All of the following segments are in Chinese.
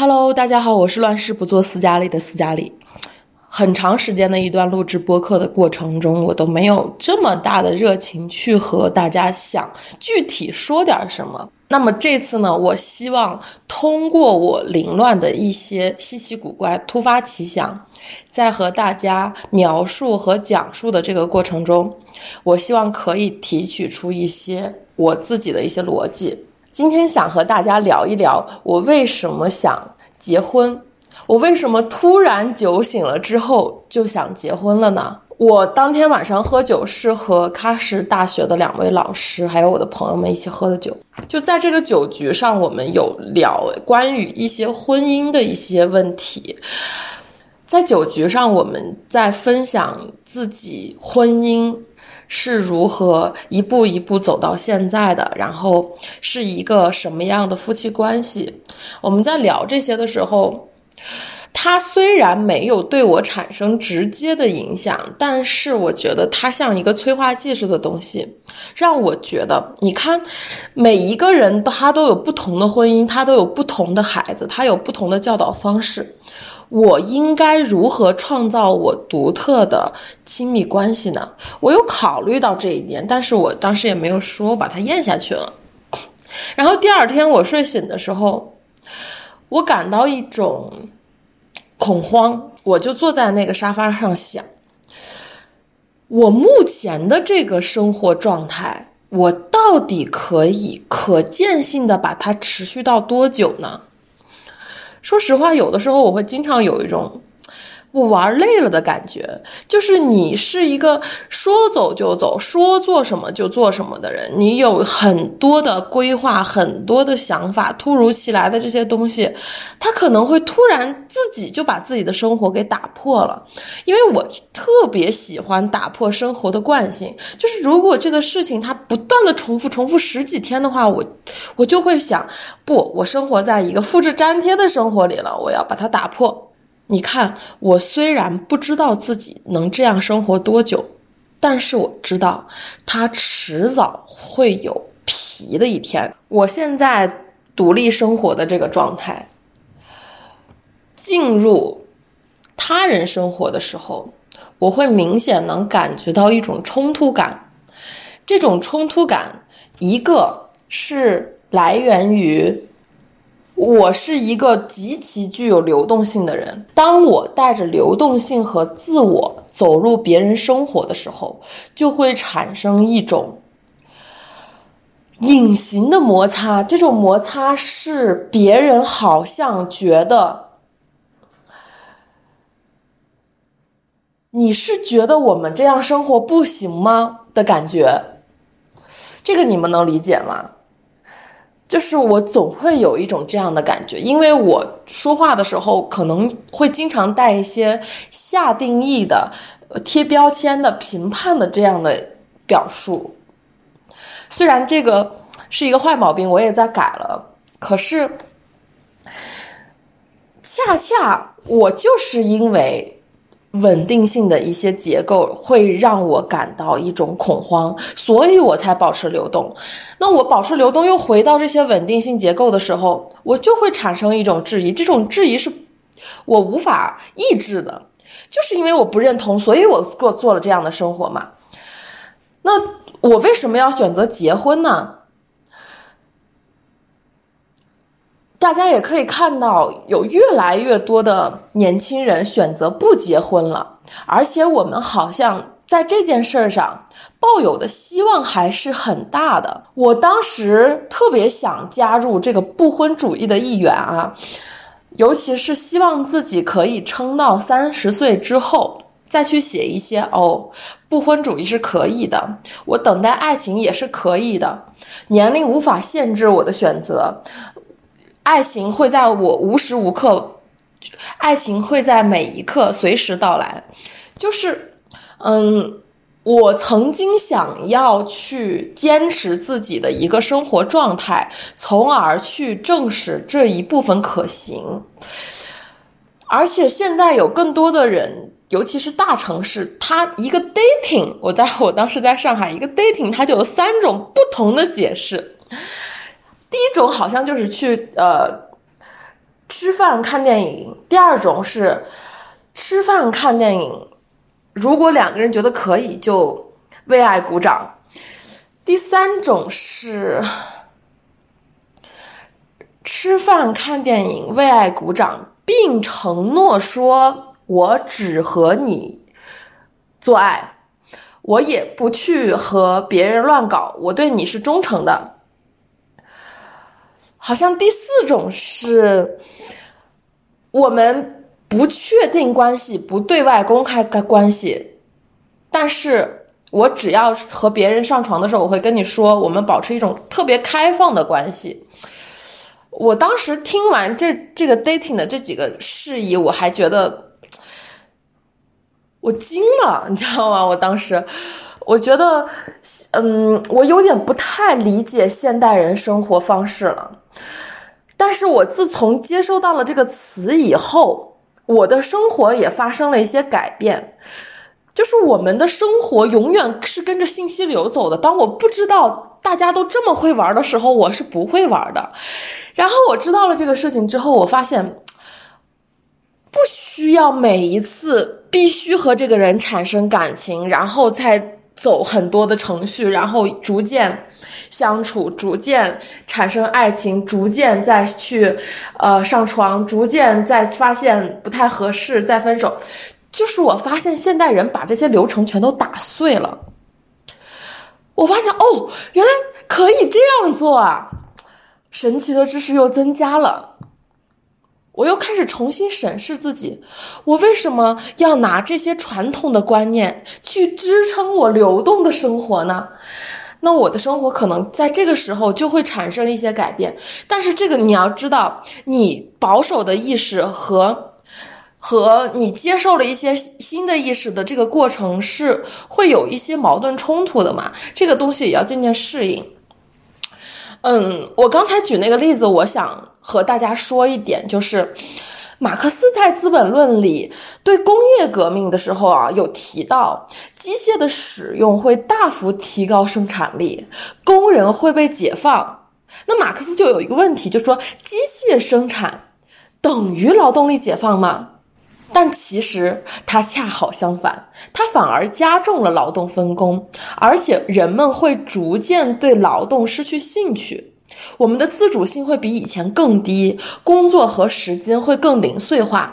Hello，大家好，我是乱世不做斯嘉丽的斯嘉丽。很长时间的一段录制播客的过程中，我都没有这么大的热情去和大家想具体说点什么。那么这次呢，我希望通过我凌乱的一些稀奇古怪、突发奇想，在和大家描述和讲述的这个过程中，我希望可以提取出一些我自己的一些逻辑。今天想和大家聊一聊，我为什么想结婚。我为什么突然酒醒了之后就想结婚了呢？我当天晚上喝酒是和喀什大学的两位老师，还有我的朋友们一起喝的酒。就在这个酒局上，我们有聊关于一些婚姻的一些问题。在酒局上，我们在分享自己婚姻是如何一步一步走到现在的，然后是一个什么样的夫妻关系。我们在聊这些的时候。他虽然没有对我产生直接的影响，但是我觉得他像一个催化剂似的东西，让我觉得，你看，每一个人他都有不同的婚姻，他都有不同的孩子，他有不同的教导方式。我应该如何创造我独特的亲密关系呢？我有考虑到这一点，但是我当时也没有说，我把它咽下去了。然后第二天我睡醒的时候。我感到一种恐慌，我就坐在那个沙发上想：我目前的这个生活状态，我到底可以可见性的把它持续到多久呢？说实话，有的时候我会经常有一种。我玩累了的感觉，就是你是一个说走就走、说做什么就做什么的人。你有很多的规划、很多的想法，突如其来的这些东西，他可能会突然自己就把自己的生活给打破了。因为我特别喜欢打破生活的惯性，就是如果这个事情它不断的重复、重复十几天的话，我我就会想，不，我生活在一个复制粘贴的生活里了，我要把它打破。你看，我虽然不知道自己能这样生活多久，但是我知道，他迟早会有皮的一天。我现在独立生活的这个状态，进入他人生活的时候，我会明显能感觉到一种冲突感。这种冲突感，一个是来源于。我是一个极其具有流动性的人。当我带着流动性和自我走入别人生活的时候，就会产生一种隐形的摩擦。这种摩擦是别人好像觉得你是觉得我们这样生活不行吗的感觉。这个你们能理解吗？就是我总会有一种这样的感觉，因为我说话的时候可能会经常带一些下定义的、贴标签的、评判的这样的表述。虽然这个是一个坏毛病，我也在改了，可是恰恰我就是因为。稳定性的一些结构会让我感到一种恐慌，所以我才保持流动。那我保持流动又回到这些稳定性结构的时候，我就会产生一种质疑。这种质疑是我无法抑制的，就是因为我不认同，所以我过做了这样的生活嘛。那我为什么要选择结婚呢？大家也可以看到，有越来越多的年轻人选择不结婚了，而且我们好像在这件事儿上抱有的希望还是很大的。我当时特别想加入这个不婚主义的一员啊，尤其是希望自己可以撑到三十岁之后再去写一些哦，不婚主义是可以的，我等待爱情也是可以的，年龄无法限制我的选择。爱情会在我无时无刻，爱情会在每一刻随时到来，就是，嗯，我曾经想要去坚持自己的一个生活状态，从而去证实这一部分可行。而且现在有更多的人，尤其是大城市，他一个 dating，我在我当时在上海，一个 dating，它就有三种不同的解释。第一种好像就是去呃吃饭看电影，第二种是吃饭看电影，如果两个人觉得可以，就为爱鼓掌。第三种是吃饭看电影为爱鼓掌，并承诺说：“我只和你做爱，我也不去和别人乱搞，我对你是忠诚的。”好像第四种是我们不确定关系，不对外公开的关系，但是。我只要和别人上床的时候，我会跟你说，我们保持一种特别开放的关系。我当时听完这这个 dating 的这几个事宜，我还觉得我惊了，你知道吗？我当时我觉得，嗯，我有点不太理解现代人生活方式了。但是我自从接收到了这个词以后，我的生活也发生了一些改变。就是我们的生活永远是跟着信息流走的。当我不知道大家都这么会玩的时候，我是不会玩的。然后我知道了这个事情之后，我发现不需要每一次必须和这个人产生感情，然后再走很多的程序，然后逐渐相处，逐渐产生爱情，逐渐再去呃上床，逐渐再发现不太合适，再分手。就是我发现现代人把这些流程全都打碎了。我发现哦，原来可以这样做啊！神奇的知识又增加了。我又开始重新审视自己，我为什么要拿这些传统的观念去支撑我流动的生活呢？那我的生活可能在这个时候就会产生一些改变。但是这个你要知道，你保守的意识和。和你接受了一些新的意识的这个过程是会有一些矛盾冲突的嘛？这个东西也要渐渐适应。嗯，我刚才举那个例子，我想和大家说一点，就是马克思在《资本论》里对工业革命的时候啊，有提到机械的使用会大幅提高生产力，工人会被解放。那马克思就有一个问题，就说机械生产等于劳动力解放吗？但其实它恰好相反，它反而加重了劳动分工，而且人们会逐渐对劳动失去兴趣，我们的自主性会比以前更低，工作和时间会更零碎化。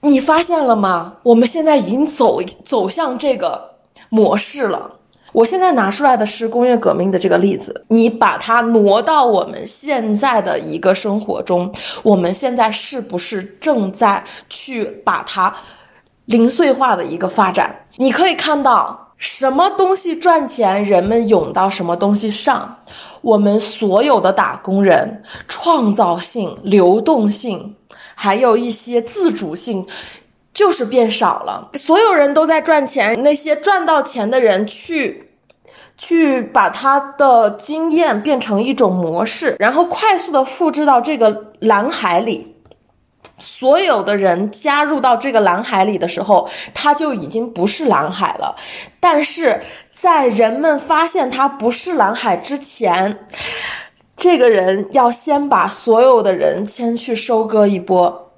你发现了吗？我们现在已经走走向这个模式了。我现在拿出来的是工业革命的这个例子，你把它挪到我们现在的一个生活中，我们现在是不是正在去把它零碎化的一个发展？你可以看到，什么东西赚钱，人们涌到什么东西上。我们所有的打工人，创造性、流动性，还有一些自主性。就是变少了，所有人都在赚钱，那些赚到钱的人去，去把他的经验变成一种模式，然后快速的复制到这个蓝海里。所有的人加入到这个蓝海里的时候，它就已经不是蓝海了。但是在人们发现它不是蓝海之前，这个人要先把所有的人先去收割一波。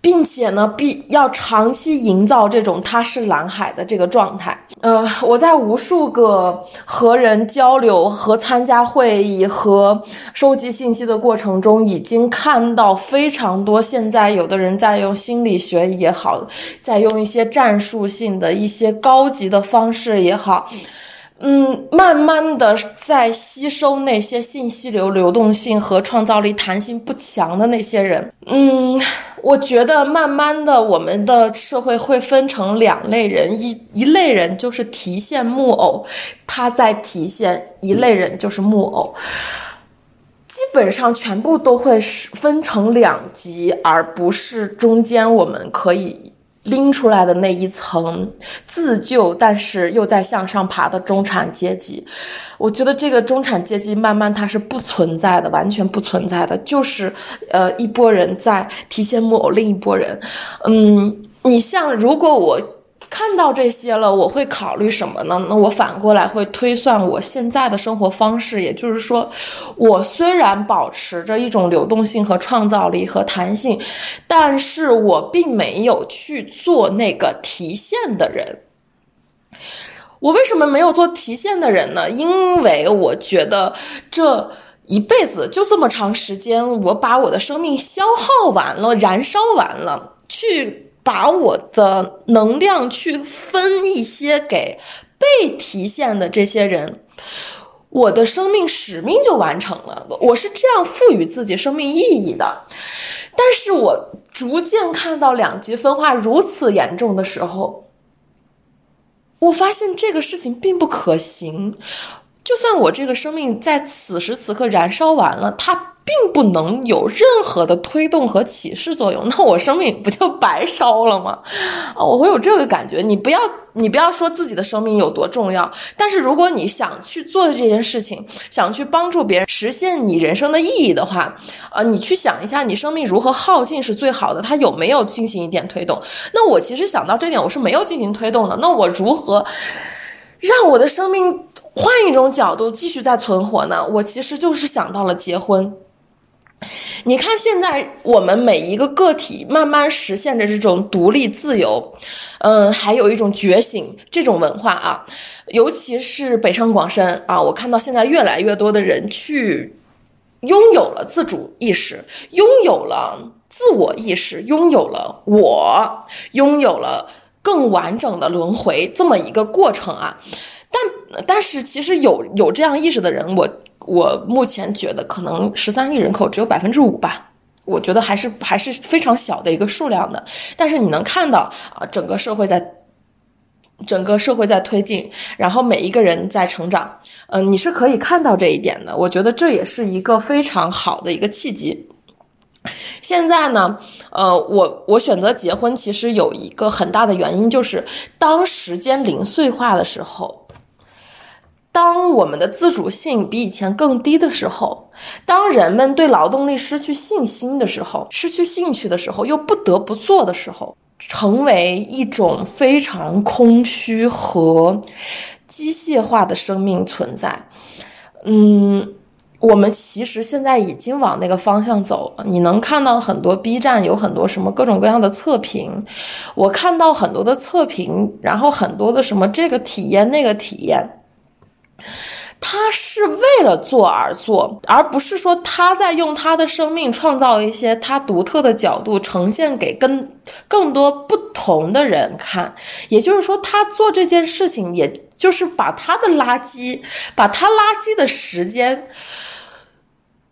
并且呢，必要长期营造这种它是蓝海的这个状态。呃，我在无数个和人交流、和参加会议、和收集信息的过程中，已经看到非常多。现在有的人在用心理学也好，在用一些战术性的一些高级的方式也好。嗯，慢慢的在吸收那些信息流流动性和创造力弹性不强的那些人。嗯，我觉得慢慢的我们的社会会分成两类人，一一类人就是提线木偶，他在提线；一类人就是木偶，基本上全部都会分成两级，而不是中间我们可以。拎出来的那一层自救，但是又在向上爬的中产阶级，我觉得这个中产阶级慢慢它是不存在的，完全不存在的，就是呃一波人在提线木偶，另一波人，嗯，你像如果我。看到这些了，我会考虑什么呢？那我反过来会推算我现在的生活方式，也就是说，我虽然保持着一种流动性和创造力和弹性，但是我并没有去做那个提现的人。我为什么没有做提现的人呢？因为我觉得这一辈子就这么长时间，我把我的生命消耗完了，燃烧完了，去。把我的能量去分一些给被提现的这些人，我的生命使命就完成了。我是这样赋予自己生命意义的。但是我逐渐看到两极分化如此严重的时候，我发现这个事情并不可行。就算我这个生命在此时此刻燃烧完了，它。并不能有任何的推动和启示作用，那我生命不就白烧了吗？啊，我会有这个感觉。你不要，你不要说自己的生命有多重要，但是如果你想去做这件事情，想去帮助别人实现你人生的意义的话，呃，你去想一下，你生命如何耗尽是最好的，它有没有进行一点推动？那我其实想到这点，我是没有进行推动的。那我如何让我的生命换一种角度继续在存活呢？我其实就是想到了结婚。你看，现在我们每一个个体慢慢实现着这种独立自由，嗯，还有一种觉醒这种文化啊，尤其是北上广深啊，我看到现在越来越多的人去拥有了自主意识，拥有了自我意识，拥有了我，拥有了更完整的轮回这么一个过程啊，但但是其实有有这样意识的人，我。我目前觉得可能十三亿人口只有百分之五吧，我觉得还是还是非常小的一个数量的。但是你能看到啊，整个社会在，整个社会在推进，然后每一个人在成长，嗯，你是可以看到这一点的。我觉得这也是一个非常好的一个契机。现在呢，呃，我我选择结婚，其实有一个很大的原因，就是当时间零碎化的时候。当我们的自主性比以前更低的时候，当人们对劳动力失去信心的时候，失去兴趣的时候，又不得不做的时候，成为一种非常空虚和机械化的生命存在。嗯，我们其实现在已经往那个方向走了。你能看到很多 B 站有很多什么各种各样的测评，我看到很多的测评，然后很多的什么这个体验那个体验。他是为了做而做，而不是说他在用他的生命创造一些他独特的角度，呈现给跟更多不同的人看。也就是说，他做这件事情，也就是把他的垃圾，把他垃圾的时间，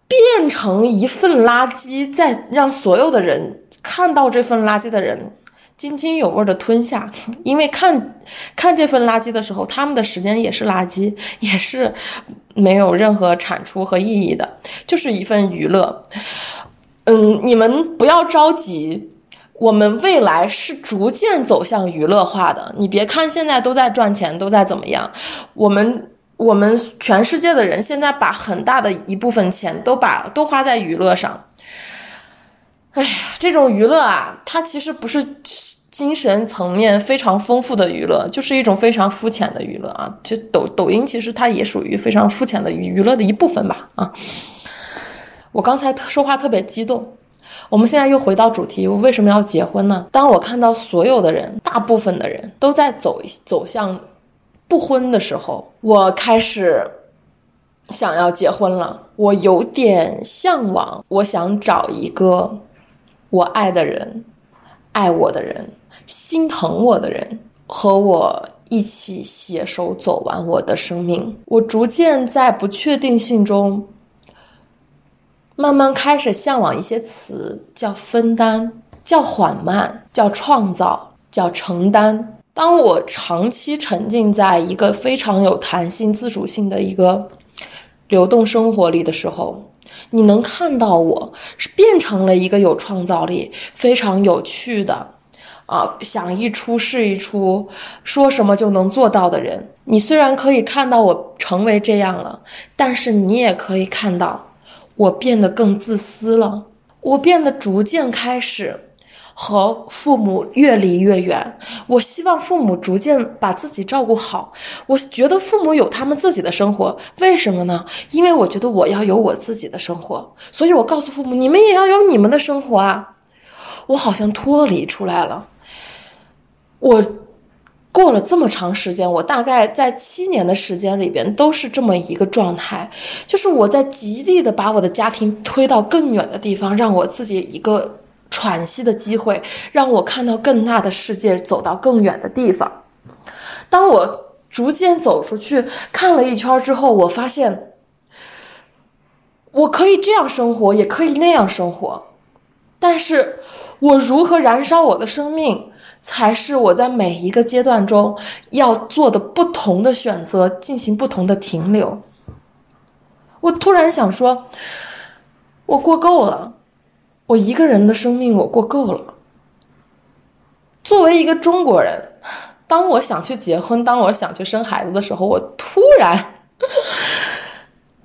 变成一份垃圾，再让所有的人看到这份垃圾的人。津津有味的吞下，因为看看这份垃圾的时候，他们的时间也是垃圾，也是没有任何产出和意义的，就是一份娱乐。嗯，你们不要着急，我们未来是逐渐走向娱乐化的。你别看现在都在赚钱，都在怎么样，我们我们全世界的人现在把很大的一部分钱都把都花在娱乐上。哎呀，这种娱乐啊，它其实不是。精神层面非常丰富的娱乐，就是一种非常肤浅的娱乐啊！就抖抖音，其实它也属于非常肤浅的娱乐的一部分吧啊！我刚才说话特别激动，我们现在又回到主题，我为什么要结婚呢？当我看到所有的人，大部分的人都在走走向不婚的时候，我开始想要结婚了。我有点向往，我想找一个我爱的人，爱我的人。心疼我的人和我一起携手走完我的生命。我逐渐在不确定性中，慢慢开始向往一些词，叫分担，叫缓慢，叫创造，叫承担。当我长期沉浸在一个非常有弹性、自主性的一个流动生活里的时候，你能看到我是变成了一个有创造力、非常有趣的。啊，想一出是一出，说什么就能做到的人。你虽然可以看到我成为这样了，但是你也可以看到我变得更自私了。我变得逐渐开始和父母越离越远。我希望父母逐渐把自己照顾好。我觉得父母有他们自己的生活，为什么呢？因为我觉得我要有我自己的生活，所以我告诉父母，你们也要有你们的生活啊。我好像脱离出来了，我。过了这么长时间，我大概在七年的时间里边都是这么一个状态，就是我在极力的把我的家庭推到更远的地方，让我自己一个喘息的机会，让我看到更大的世界，走到更远的地方。当我逐渐走出去看了一圈之后，我发现我可以这样生活，也可以那样生活，但是我如何燃烧我的生命？才是我在每一个阶段中要做的不同的选择，进行不同的停留。我突然想说，我过够了，我一个人的生命我过够了。作为一个中国人，当我想去结婚，当我想去生孩子的时候，我突然，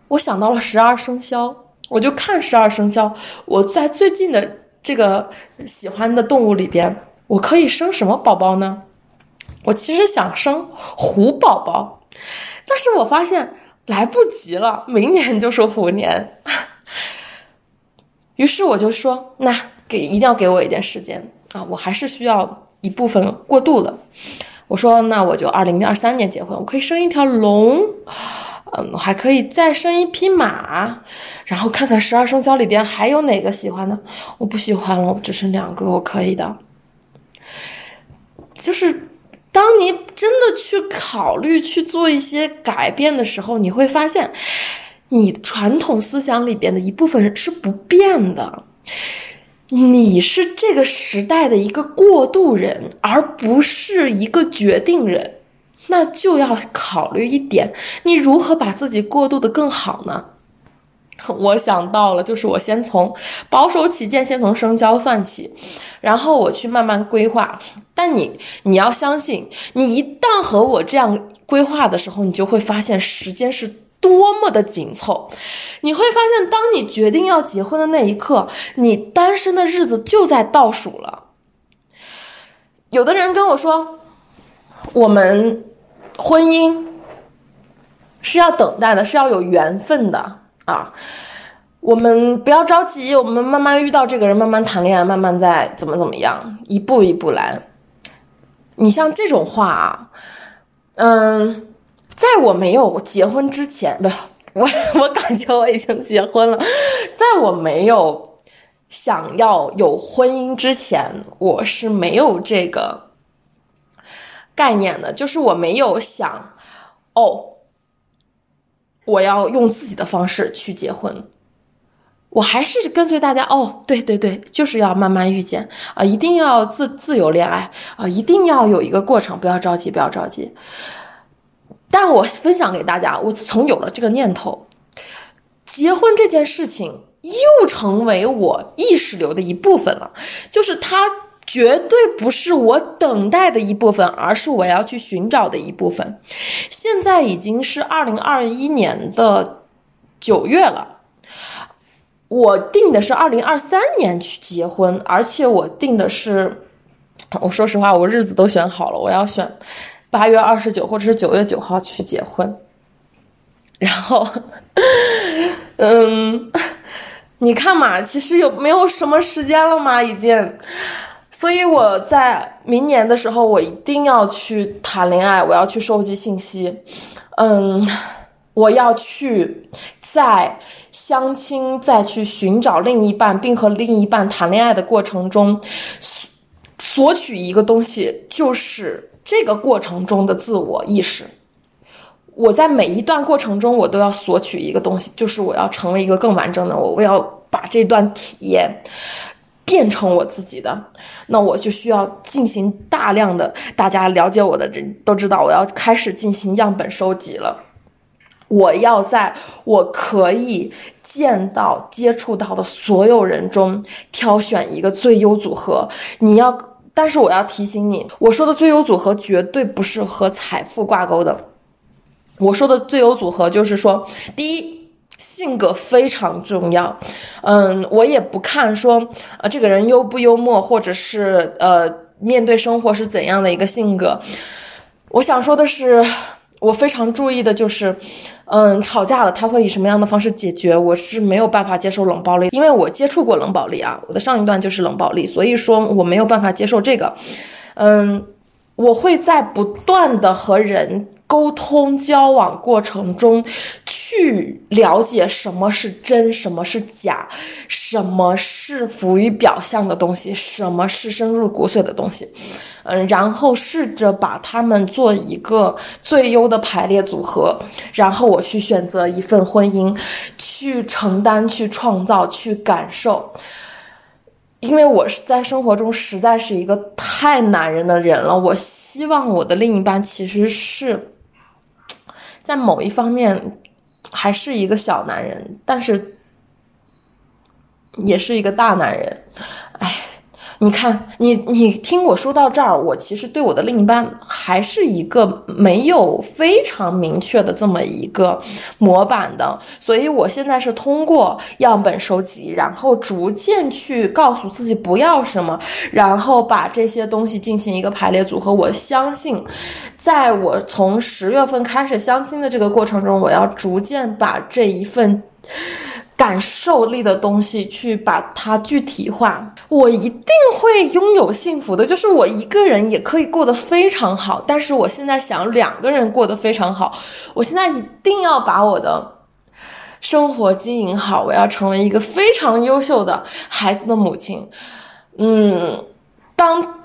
我想到了十二生肖，我就看十二生肖，我在最近的这个喜欢的动物里边。我可以生什么宝宝呢？我其实想生虎宝宝，但是我发现来不及了，明年就是虎年。于是我就说，那给一定要给我一点时间啊，我还是需要一部分过渡的。我说，那我就二零二三年结婚，我可以生一条龙，嗯，还可以再生一匹马，然后看看十二生肖里边还有哪个喜欢的。我不喜欢了，我只剩两个，我可以的。就是，当你真的去考虑去做一些改变的时候，你会发现，你传统思想里边的一部分是不变的。你是这个时代的一个过渡人，而不是一个决定人。那就要考虑一点，你如何把自己过渡的更好呢？我想到了，就是我先从保守起见，先从生肖算起。然后我去慢慢规划，但你你要相信，你一旦和我这样规划的时候，你就会发现时间是多么的紧凑。你会发现，当你决定要结婚的那一刻，你单身的日子就在倒数了。有的人跟我说，我们婚姻是要等待的，是要有缘分的啊。我们不要着急，我们慢慢遇到这个人，慢慢谈恋爱，慢慢再怎么怎么样，一步一步来。你像这种话啊，嗯，在我没有结婚之前，不，我我感觉我已经结婚了。在我没有想要有婚姻之前，我是没有这个概念的，就是我没有想，哦，我要用自己的方式去结婚。我还是跟随大家哦，对对对，就是要慢慢遇见啊，一定要自自由恋爱啊，一定要有一个过程，不要着急，不要着急。但我分享给大家，我自从有了这个念头，结婚这件事情又成为我意识流的一部分了，就是它绝对不是我等待的一部分，而是我要去寻找的一部分。现在已经是二零二一年的九月了。我定的是二零二三年去结婚，而且我定的是，我说实话，我日子都选好了，我要选八月二十九或者是九月九号去结婚。然后，嗯，你看嘛，其实有没有什么时间了嘛，已经。所以我在明年的时候，我一定要去谈恋爱，我要去收集信息，嗯。我要去在相亲、再去寻找另一半，并和另一半谈恋爱的过程中，索索取一个东西，就是这个过程中的自我意识。我在每一段过程中，我都要索取一个东西，就是我要成为一个更完整的我，我要把这段体验变成我自己的。那我就需要进行大量的，大家了解我的人都知道，我要开始进行样本收集了。我要在我可以见到、接触到的所有人中挑选一个最优组合。你要，但是我要提醒你，我说的最优组合绝对不是和财富挂钩的。我说的最优组合就是说，第一，性格非常重要。嗯，我也不看说呃这个人幽不幽默，或者是呃面对生活是怎样的一个性格。我想说的是，我非常注意的就是。嗯，吵架了，他会以什么样的方式解决？我是没有办法接受冷暴力，因为我接触过冷暴力啊，我的上一段就是冷暴力，所以说我没有办法接受这个。嗯，我会在不断的和人。沟通交往过程中，去了解什么是真，什么是假，什么是浮于表象的东西，什么是深入骨髓的东西，嗯，然后试着把它们做一个最优的排列组合，然后我去选择一份婚姻，去承担，去创造，去感受。因为我是在生活中实在是一个太男人的人了，我希望我的另一半其实是。在某一方面，还是一个小男人，但是也是一个大男人，你看，你你听我说到这儿，我其实对我的另一半还是一个没有非常明确的这么一个模板的，所以我现在是通过样本收集，然后逐渐去告诉自己不要什么，然后把这些东西进行一个排列组合。我相信，在我从十月份开始相亲的这个过程中，我要逐渐把这一份。感受力的东西，去把它具体化，我一定会拥有幸福的。就是我一个人也可以过得非常好，但是我现在想两个人过得非常好。我现在一定要把我的生活经营好，我要成为一个非常优秀的孩子的母亲。嗯，当。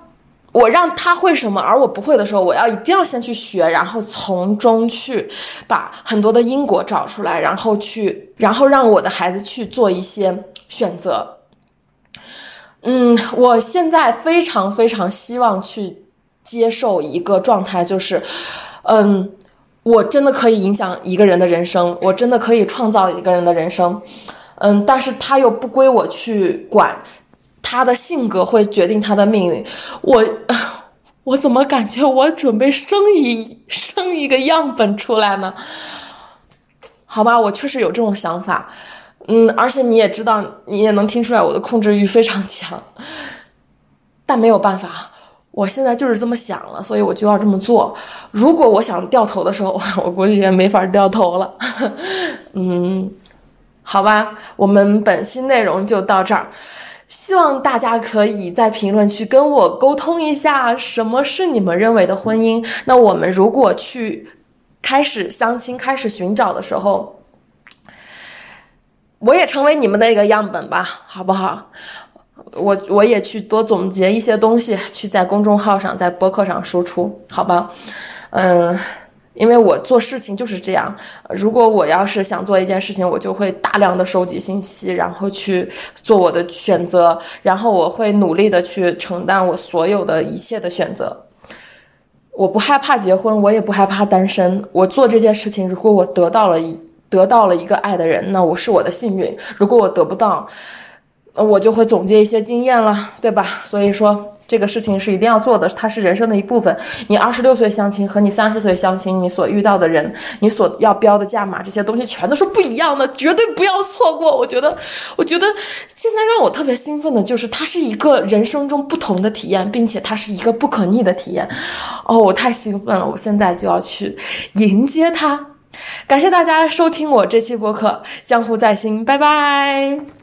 我让他会什么，而我不会的时候，我要一定要先去学，然后从中去把很多的因果找出来，然后去，然后让我的孩子去做一些选择。嗯，我现在非常非常希望去接受一个状态，就是，嗯，我真的可以影响一个人的人生，我真的可以创造一个人的人生，嗯，但是他又不归我去管。他的性格会决定他的命运，我，我怎么感觉我准备生一 生一个样本出来呢？好吧，我确实有这种想法，嗯，而且你也知道，你也能听出来我的控制欲非常强，但没有办法，我现在就是这么想了，所以我就要这么做。如果我想掉头的时候，我估计也没法掉头了。嗯，好吧，我们本期内容就到这儿。希望大家可以在评论区跟我沟通一下，什么是你们认为的婚姻？那我们如果去开始相亲、开始寻找的时候，我也成为你们的一个样本吧，好不好？我我也去多总结一些东西，去在公众号上、在播客上输出，好吧？嗯。因为我做事情就是这样，如果我要是想做一件事情，我就会大量的收集信息，然后去做我的选择，然后我会努力的去承担我所有的一切的选择。我不害怕结婚，我也不害怕单身。我做这件事情，如果我得到了一得到了一个爱的人，那我是我的幸运；如果我得不到，我就会总结一些经验了，对吧？所以说。这个事情是一定要做的，它是人生的一部分。你二十六岁相亲和你三十岁相亲，你所遇到的人，你所要标的价码，这些东西全都是不一样的，绝对不要错过。我觉得，我觉得现在让我特别兴奋的就是，它是一个人生中不同的体验，并且它是一个不可逆的体验。哦，我太兴奋了，我现在就要去迎接它。感谢大家收听我这期播客《江湖在心》，拜拜。